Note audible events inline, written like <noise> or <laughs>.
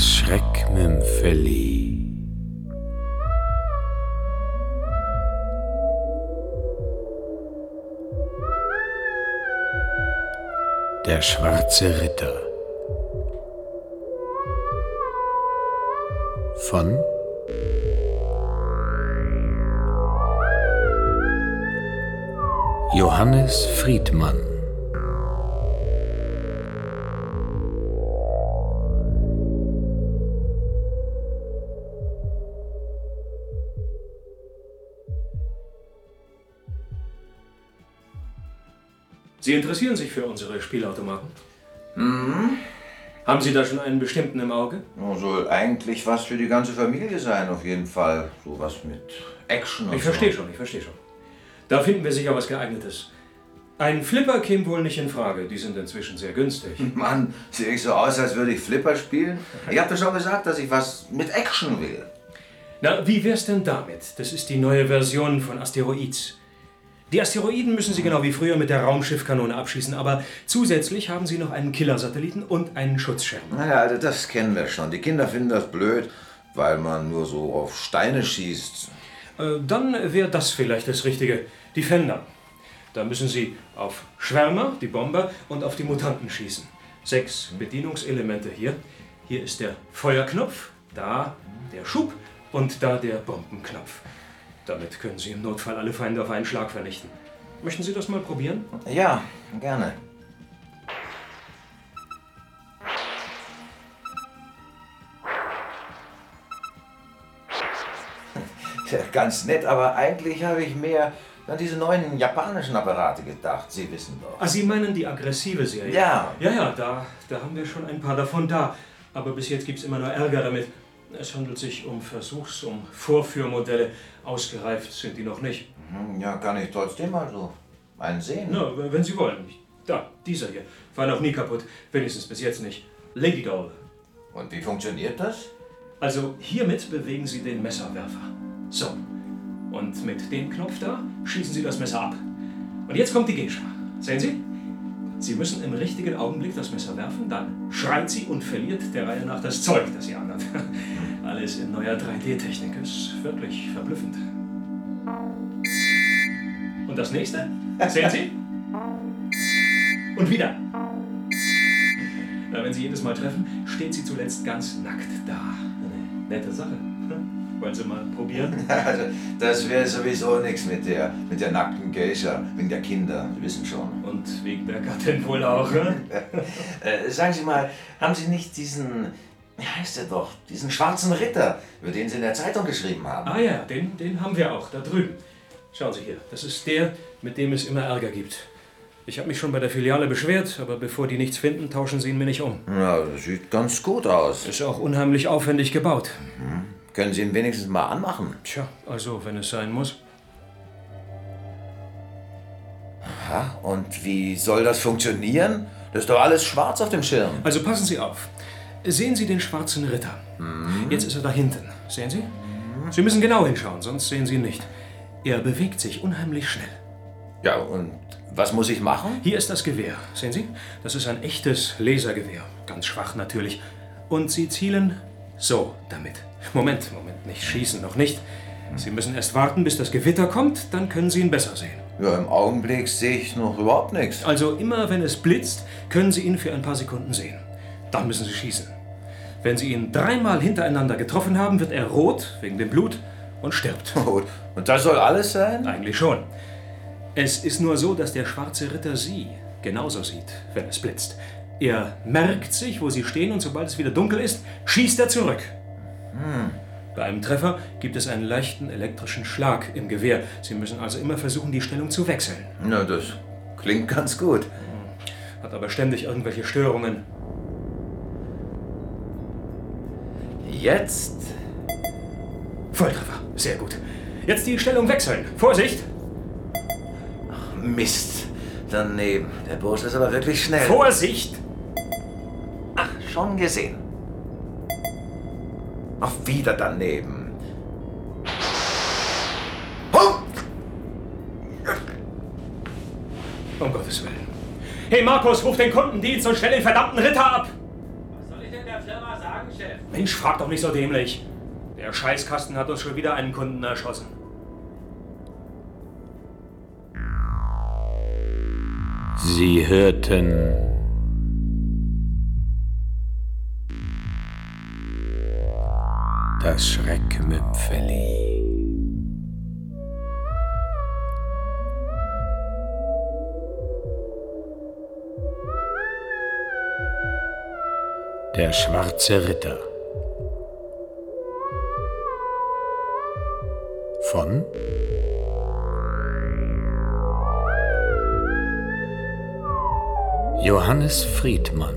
Das Schreckmümpfeli. Der schwarze Ritter. Von Johannes Friedmann. Sie interessieren sich für unsere Spielautomaten? Mhm. Haben Sie da schon einen bestimmten im Auge? Soll eigentlich was für die ganze Familie sein, auf jeden Fall. So was mit Action und Ich so. verstehe schon, ich verstehe schon. Da finden wir sicher was geeignetes. Ein Flipper käme wohl nicht in Frage. Die sind inzwischen sehr günstig. <laughs> Mann, sehe ich so aus, als würde ich Flipper spielen? Ich hab doch schon gesagt, dass ich was mit Action will. Na, wie wär's denn damit? Das ist die neue Version von Asteroids. Die Asteroiden müssen Sie genau wie früher mit der Raumschiffkanone abschießen, aber zusätzlich haben Sie noch einen Killersatelliten und einen Schutzschirm. Naja, also das kennen wir schon. Die Kinder finden das blöd, weil man nur so auf Steine schießt. Äh, Dann wäre das vielleicht das Richtige. Die Fender. Da müssen Sie auf Schwärmer, die Bomber, und auf die Mutanten schießen. Sechs Bedienungselemente hier. Hier ist der Feuerknopf, da der Schub und da der Bombenknopf. Damit können Sie im Notfall alle Feinde auf einen Schlag vernichten. Möchten Sie das mal probieren? Ja, gerne. <laughs> Ja, ganz nett, aber eigentlich habe ich mehr an diese neuen japanischen Apparate gedacht. Sie wissen doch. Ah, Sie meinen die aggressive Serie? Ja. Ja, ja, da, da haben wir schon ein paar davon da. Aber bis jetzt gibt es immer nur Ärger damit. Es handelt sich um Versuchs-, um Vorführmodelle. Ausgereift sind die noch nicht. Hm, Ja, kann ich trotzdem mal so einen sehen. Na, wenn Sie wollen. Da, dieser hier. War noch nie kaputt. Wenigstens bis jetzt nicht. Lady Doll. Und wie funktioniert das? Also hiermit bewegen Sie den Messerwerfer. So. Und mit dem Knopf da schießen Sie das Messer ab. Und jetzt kommt die Gescha. Sehen Sie? Sie müssen im richtigen Augenblick das Messer werfen, dann schreit sie und verliert der Reihe nach das Zeug, das sie anhat. <laughs> Alles in neuer 3D-Technik ist wirklich verblüffend. Und das nächste? Sehen Sie? Und wieder. Na, wenn Sie jedes Mal treffen, steht sie zuletzt ganz nackt da. Eine nette Sache. Hm? Wollen Sie mal probieren? <laughs> Also, das wäre sowieso nichts mit der, mit der nackten Geisha, wegen der Kinder, Sie wissen schon. Und wegen der Gattin wohl auch, ne? <laughs> Äh, sagen Sie mal, haben Sie nicht diesen, wie heißt der doch, diesen schwarzen Ritter, über den Sie in der Zeitung geschrieben haben? Ah ja, den, den haben wir auch, da drüben. Schauen Sie hier, das ist der, mit dem es immer Ärger gibt. Ich habe mich schon bei der Filiale beschwert, aber bevor die nichts finden, tauschen sie ihn mir nicht um. Ja, das sieht ganz gut aus. Ist auch unheimlich aufwendig gebaut. Können Sie ihn wenigstens mal anmachen? Tja, also wenn es sein muss. Ja, und wie soll das funktionieren? Das ist doch alles schwarz auf dem Schirm. Also passen Sie auf. Sehen Sie den schwarzen Ritter. Jetzt ist er da hinten. Sehen Sie? Sie müssen genau hinschauen, sonst sehen Sie ihn nicht. Er bewegt sich unheimlich schnell. Ja, und was muss ich machen? Hier ist das Gewehr. Sehen Sie? Das ist ein echtes Lasergewehr. Ganz schwach natürlich. Und Sie zielen so damit. Moment, Moment, nicht schießen, noch nicht. Sie müssen erst warten, bis das Gewitter kommt, dann können Sie ihn besser sehen. Ja, im Augenblick sehe ich noch überhaupt nichts. Also immer wenn es blitzt, können Sie ihn für ein paar Sekunden sehen. Dann müssen Sie schießen. Wenn Sie ihn dreimal hintereinander getroffen haben, wird er rot wegen dem Blut und stirbt. <laughs> Und das soll alles sein? Eigentlich schon. Es ist nur so, dass der schwarze Ritter Sie genauso sieht, wenn es blitzt. Er merkt sich, wo Sie stehen und sobald es wieder dunkel ist, schießt er zurück. Bei einem Treffer gibt es einen leichten elektrischen Schlag im Gewehr. Sie müssen also immer versuchen, die Stellung zu wechseln. Na, das klingt ganz gut. Hat aber ständig irgendwelche Störungen. Jetzt? Volltreffer. Sehr gut. Jetzt die Stellung wechseln. Vorsicht! Mist. Daneben. Der Bursche ist aber wirklich schnell. Vorsicht! Ach, schon gesehen. Ach, wieder daneben. Huh! Um Gottes Willen. Hey Markus, ruf den Kundendienst und stell den verdammten Ritter ab! Sagen, Mensch, frag doch nicht so dämlich. Der Scheißkasten hat uns schon wieder einen Kunden erschossen. Sie hörten das Schreckmümpfeli. Der schwarze Ritter. Von? Johannes Friedmann